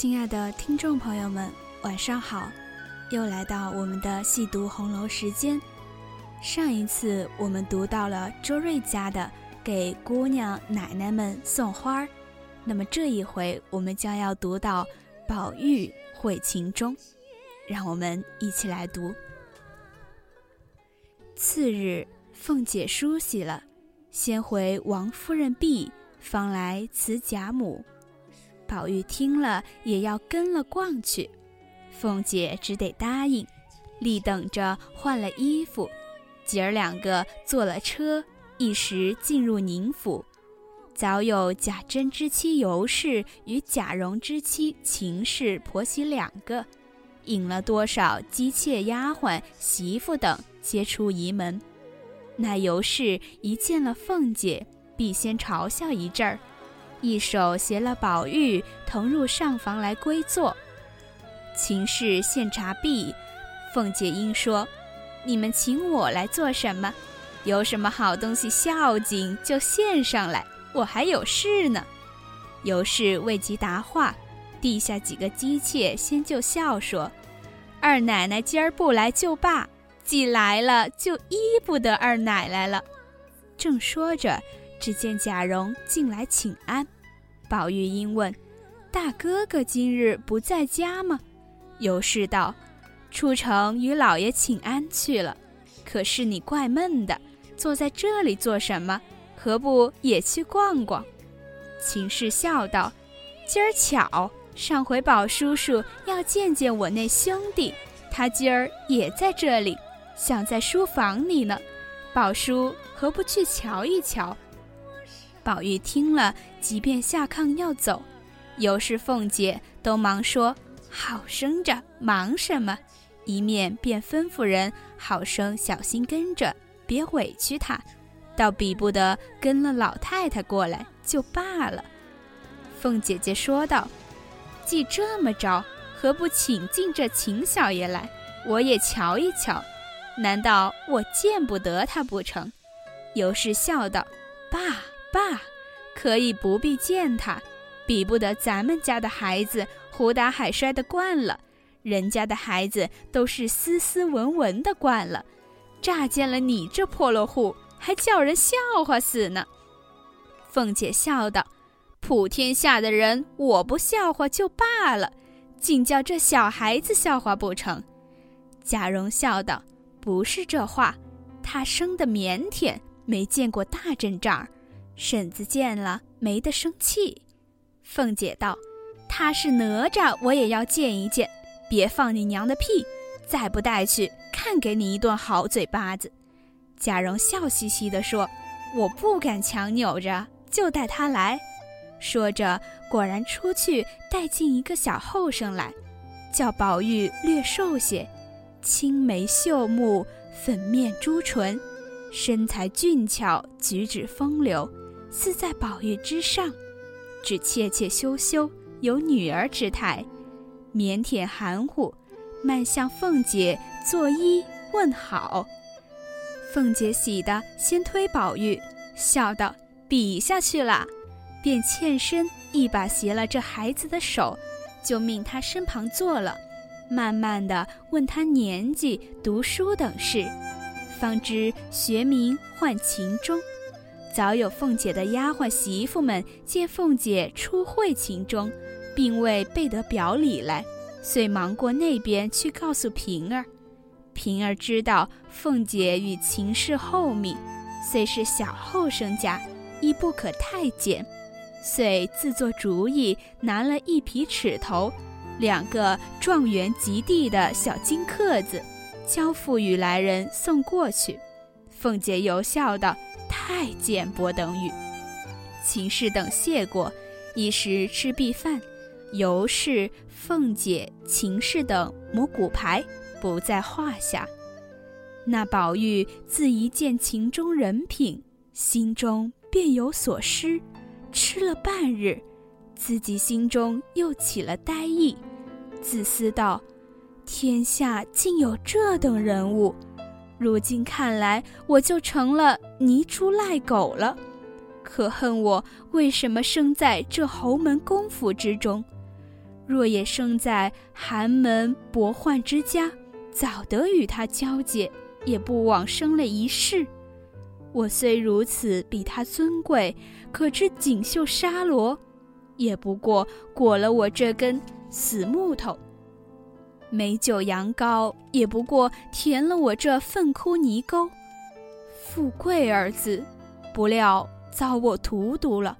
亲爱的听众朋友们，晚上好！又来到我们的细读红楼时间。上一次我们读到了周瑞家的给姑娘奶奶们送花儿，那么这一回我们将要读到宝玉会秦钟，让我们一起来读。次日，凤姐梳洗了，先回王夫人婢，方来辞贾母。宝玉听了也要跟了逛去，凤姐只得答应，立等着换了衣服。姐儿两个坐了车，一时进入宁府。早有贾珍之妻尤氏与贾蓉之妻秦氏婆媳两个，引了多少姬妾丫鬟媳妇等，皆出仪门。那尤氏一见了凤姐，必先嘲笑一阵儿，一手携了宝玉同入上房来归坐。秦氏献茶毕，凤姐应说。你们请我来做什么？有什么好东西孝敬就献上来，我还有事呢。尤氏未及答话，地下几个姬妾先就笑说：“二奶奶今儿不来就罢，既来了就依不得二奶奶了。”正说着，只见贾蓉进来请安。宝玉因问：“大哥哥今日不在家吗？”尤氏道。出城与老爷请安去了，可是你怪闷的，坐在这里做什么？何不也去逛逛？秦氏笑道：“今儿巧，上回宝叔叔要见见我那兄弟，他今儿也在这里，想在书房里呢。宝叔何不去瞧一瞧？”宝玉听了，即便下炕要走，尤氏、凤姐都忙说：“好生着，忙什么？”一面便吩咐人好生小心跟着，别委屈他，倒比不得跟了老太太过来就罢了。凤姐姐说道：“既这么着，何不请进这秦小爷来，我也瞧一瞧？难道我见不得他不成？”尤氏笑道：“爸爸，可以不必见他，比不得咱们家的孩子胡打海摔的惯了。”人家的孩子都是斯斯文文的惯了，乍见了你这破落户，还叫人笑话死呢。凤姐笑道：“普天下的人，我不笑话就罢了，竟叫这小孩子笑话不成？”贾蓉笑道：“不是这话，他生的腼腆，没见过大阵仗，婶子见了没得生气。”凤姐道：“他是哪吒，我也要见一见。”别放你娘的屁！再不带去，看给你一顿好嘴巴子。贾蓉笑嘻嘻地说：“我不敢强扭着，就带他来。”说着，果然出去带进一个小后生来，叫宝玉略瘦些，青眉秀目，粉面朱唇，身材俊俏，举止风流，似在宝玉之上，只怯怯羞羞，有女儿之态。腼腆含糊，慢向凤姐作揖问好。凤姐喜的先推宝玉，笑道：“比下去了。”便欠身一把携了这孩子的手，就命他身旁坐了，慢慢的问他年纪、读书等事，方知学名唤秦钟。早有凤姐的丫鬟媳妇们见凤姐初会秦钟。并未备得表里来，遂忙过那边去告诉平儿。平儿知道凤姐与秦氏厚密，虽是小后生家，亦不可太监，遂自作主意，拿了一匹尺头，两个状元及第的小金刻子，交付与来人送过去。凤姐又笑道：“太监不等语。”秦氏等谢过，一时吃毕饭。尤氏、凤姐、秦氏等母骨牌不在话下。那宝玉自一见秦钟人品，心中便有所失，吃了半日，自己心中又起了呆意，自私道：天下竟有这等人物，如今看来，我就成了泥猪赖狗了。可恨我为什么生在这侯门公府之中？若也生在寒门薄宦之家，早得与他交结，也不枉生了一世。我虽如此比他尊贵，可知锦绣纱罗，也不过裹了我这根死木头；美酒羊羔，也不过填了我这粪窟泥沟。富贵二字，不料遭我荼毒了。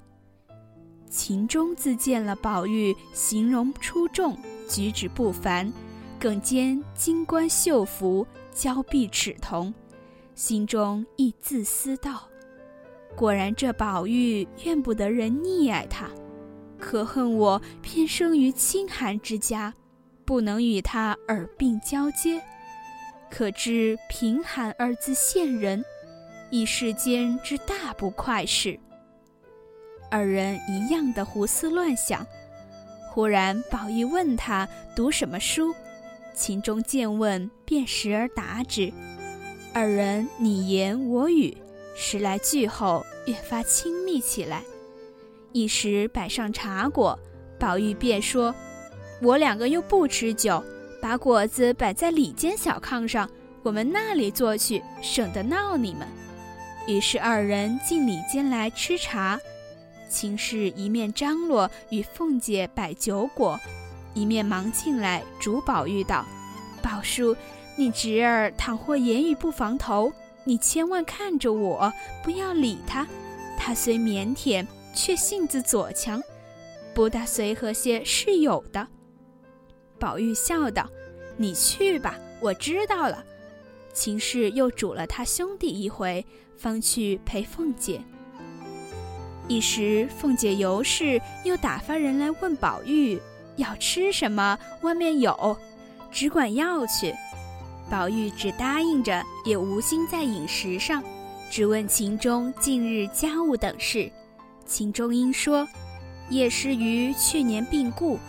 秦钟自见了宝玉形容出众，举止不凡，更兼金冠绣服，娇臂齿瞳，心中亦自私道：果然这宝玉怨不得人溺爱他，可恨我偏生于清寒之家，不能与他耳鬓交接。可知贫寒二字现人，亦世间之大不快事。二人一样的胡思乱想，忽然宝玉问他读什么书，秦钟见问，便时而答之。二人你言我语，十来句后，越发亲密起来。一时摆上茶果，宝玉便说：“我两个又不吃酒，把果子摆在里间小炕上，我们那里坐去，省得闹你们。”于是二人进里间来吃茶。秦氏一面张罗与凤姐摆酒果，一面忙进来嘱宝玉道：“宝叔，你侄儿倘或言语不防头，你千万看着我，不要理他。他虽腼腆，却性子左强，不大随和些是有的。”宝玉笑道：“你去吧，我知道了。”秦氏又嘱了他兄弟一回，方去陪凤姐。一时，凤姐尤氏又打发人来问宝玉要吃什么，外面有，只管要去。宝玉只答应着，也无心在饮食上，只问秦钟近日家务等事。秦钟因说：“叶师于去年病故，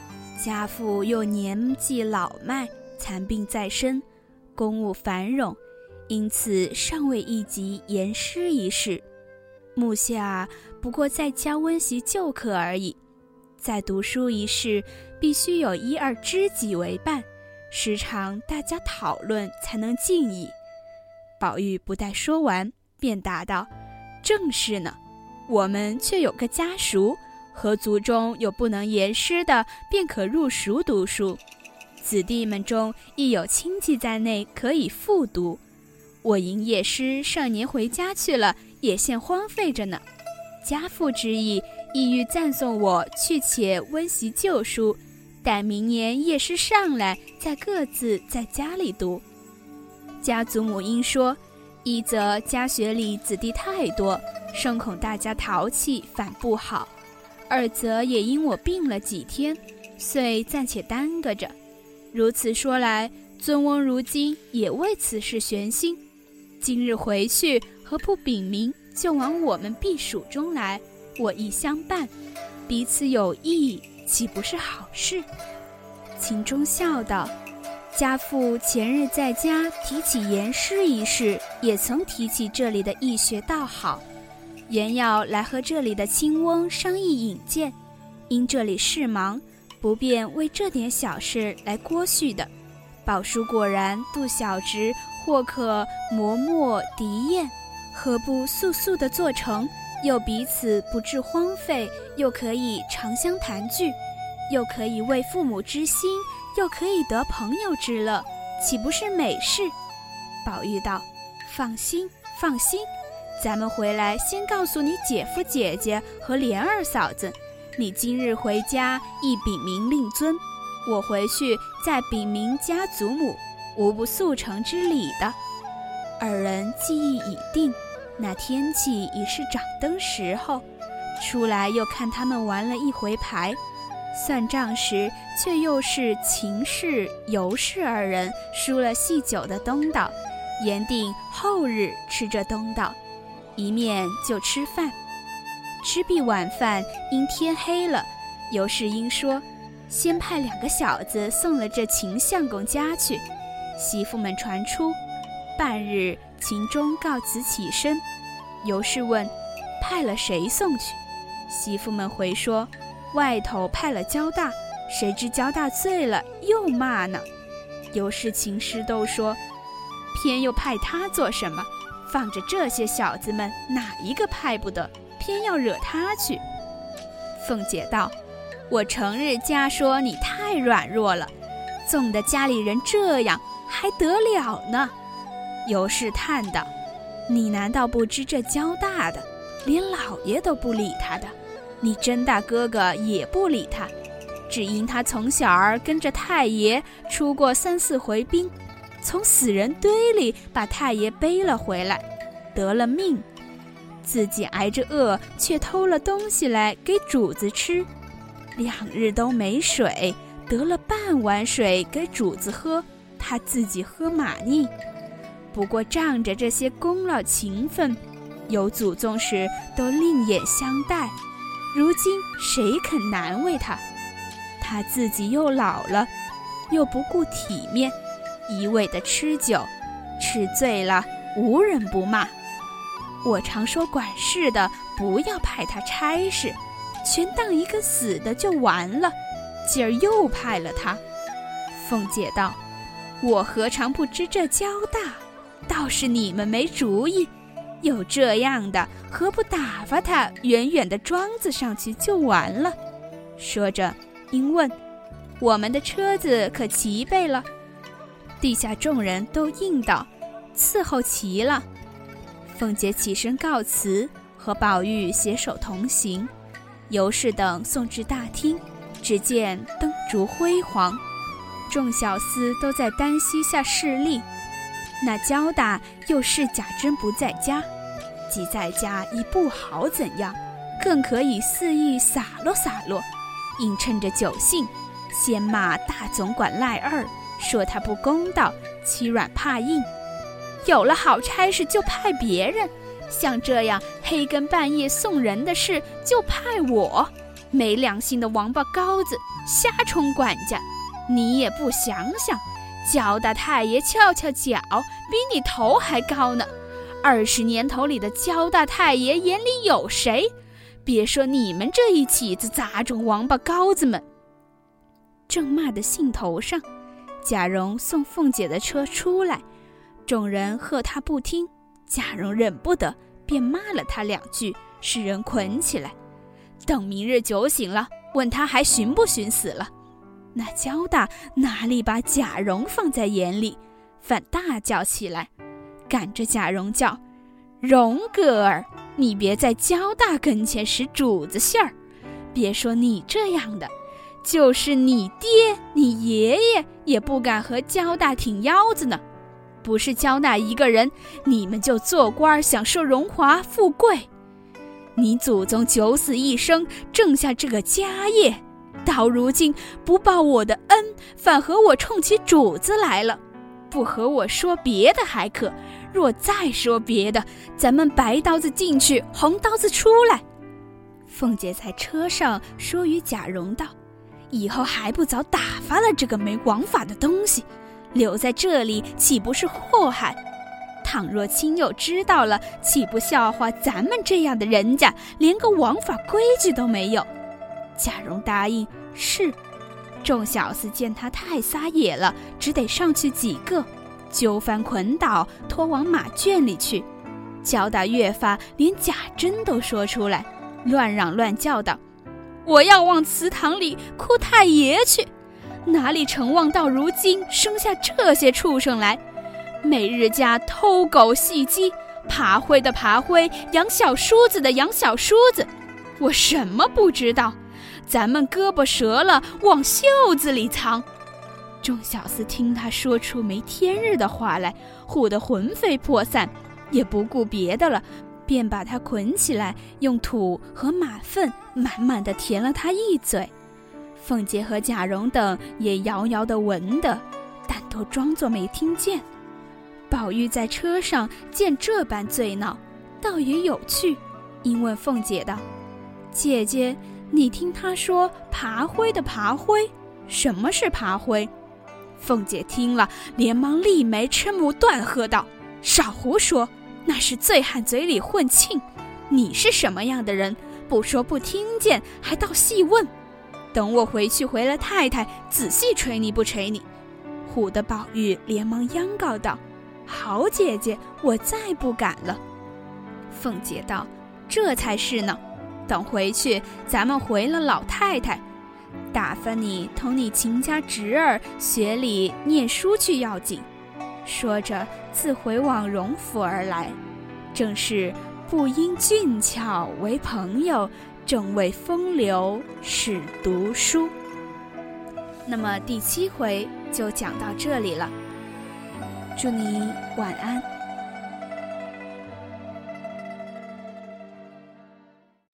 家父又年纪老迈，残病在身，公务繁冗，因此尚未一及言师一事。目下。”不过在家温习旧课而已，在读书一事，必须有一二知己为伴，时常大家讨论，才能进矣。宝玉不待说完，便答道：“正是呢，我们却有个家塾，和族中有不能言师的，便可入塾读书；子弟们中亦有亲戚在内，可以复读。我吟夜师，上年回家去了，也现荒废着呢。”家父之意，意欲赞颂我去且温习旧书，待明年夜师上来，再各自在家里读。家祖母因说：一则家学里子弟太多，甚恐大家淘气反不好；二则也因我病了几天，遂暂且耽搁着。如此说来，尊翁如今也为此事悬心。今日回去，何不禀明？就往我们避暑中来，我亦相伴，彼此有益，岂不是好事？秦钟笑道：“家父前日在家提起言诗一事，也曾提起这里的易学道好，原要来和这里的青翁商议引荐，因这里事忙，不便为这点小事来过续的。宝叔果然度小侄，或可磨墨涤砚。”何不速速的做成，又彼此不致荒废，又可以长相谈聚，又可以为父母之心，又可以得朋友之乐，岂不是美事？宝玉道：“放心，放心，咱们回来先告诉你姐夫、姐姐和莲二嫂子，你今日回家亦禀明令尊，我回去再禀明家祖母，无不速成之礼的。”二人记忆已定，那天气已是掌灯时候，出来又看他们玩了一回牌，算账时却又是秦氏、尤氏二人输了细酒的东道，言定后日吃这东道，一面就吃饭。吃毕晚饭，因天黑了，尤氏因说，先派两个小子送了这秦相公家去，媳妇们传出。半日，秦钟告辞起身，尤氏问：“派了谁送去？”媳妇们回说：“外头派了焦大，谁知焦大醉了，又骂呢。尤氏、秦师都说，偏又派他做什么？放着这些小子们，哪一个派不得？偏要惹他去。凤姐道：“我成日家说你太软弱了，纵得家里人这样，还得了呢？”尤氏叹道：“你难道不知这焦大的，连老爷都不理他的？你甄大哥哥也不理他，只因他从小儿跟着太爷出过三四回兵，从死人堆里把太爷背了回来，得了命。”自己挨着饿，却偷了东西来给主子吃，两日都没水，得了半碗水给主子喝，他自己喝马腻。不过仗着这些功劳情分，有祖宗时都另眼相待，如今谁肯难为他？他自己又老了，又不顾体面，一味的吃酒，吃醉了无人不骂。我常说管事的不要派他差事，全当一个死的就完了。今儿又派了他。凤姐道：“我何尝不知这交大，倒是你们没主意。有这样的，何不打发他远远的庄子上去就完了？”说着，因问：“我们的车子可齐备了？”地下众人都应道：“伺候齐了。”凤姐起身告辞，和宝玉携手同行。尤氏等送至大厅，只见灯烛辉煌，众小厮都在单膝下侍立。那焦大又是贾珍不在家，即在家已不好怎样，更可以肆意洒落洒落。应趁着酒兴，先骂大总管赖二，说他不公道，欺软怕硬。有了好差事就派别人，像这样黑更半夜送人的事就派我，没良心的王八羔子，瞎充管家！你也不想想，焦大太爷翘翘脚，比你头还高呢。二十年头里的焦大太爷眼里有谁？别说你们这一起子杂种王八羔子们！正骂的兴头上，贾蓉送凤姐的车出来。众人喝他不听，贾蓉忍不得，便骂了他两句，使人捆起来。等明日酒醒了，问他还寻不寻死了。那焦大哪里把贾蓉放在眼里，反大叫起来，赶着贾蓉叫：“蓉哥儿，你别在焦大跟前使主子性儿。别说你这样的，就是你爹、你爷爷也不敢和焦大挺腰子呢。”不是焦大一个人，你们就做官享受荣华富贵。你祖宗九死一生，挣下这个家业，到如今不报我的恩，反和我冲起主子来了。不和我说别的还可，若再说别的，咱们白刀子进去，红刀子出来。凤姐在车上说与贾蓉道：“以后还不早打发了这个没王法的东西。”留在这里岂不是祸害？倘若亲友知道了，岂不笑话咱们这样的人家，连个王法规矩都没有？贾蓉答应是。众小厮见他太撒野了，只得上去几个，揪翻捆倒，拖往马圈里去。焦大越发连贾珍都说出来，乱嚷乱叫道：“我要往祠堂里哭太爷去。”哪里成望到如今生下这些畜生来，每日家偷狗戏鸡，爬灰的爬灰，养小叔子的养小叔子，我什么不知道？咱们胳膊折了往袖子里藏。众小厮听他说出没天日的话来，唬得魂飞魄散，也不顾别的了，便把他捆起来，用土和马粪满满的填了他一嘴。凤姐和贾蓉等也遥遥的闻的，但都装作没听见。宝玉在车上见这般醉闹，倒也有趣，因问凤姐道：“姐姐，你听他说爬灰的爬灰，什么是爬灰？”凤姐听了，连忙立眉嗔目，断喝道：“少胡说！那是醉汉嘴里混庆。你是什么样的人？不说不听见，还倒细问。”等我回去回了太太，仔细捶你不捶你。”唬得宝玉连忙央告道：“好姐姐，我再不敢了。”凤姐道：“这才是呢，等回去咱们回了老太太，打发你同你秦家侄儿学里念书去要紧。”说着，自回往荣府而来，正是不因俊俏为朋友，正为风流始读书。那么第七回就讲到这里了，祝你晚安。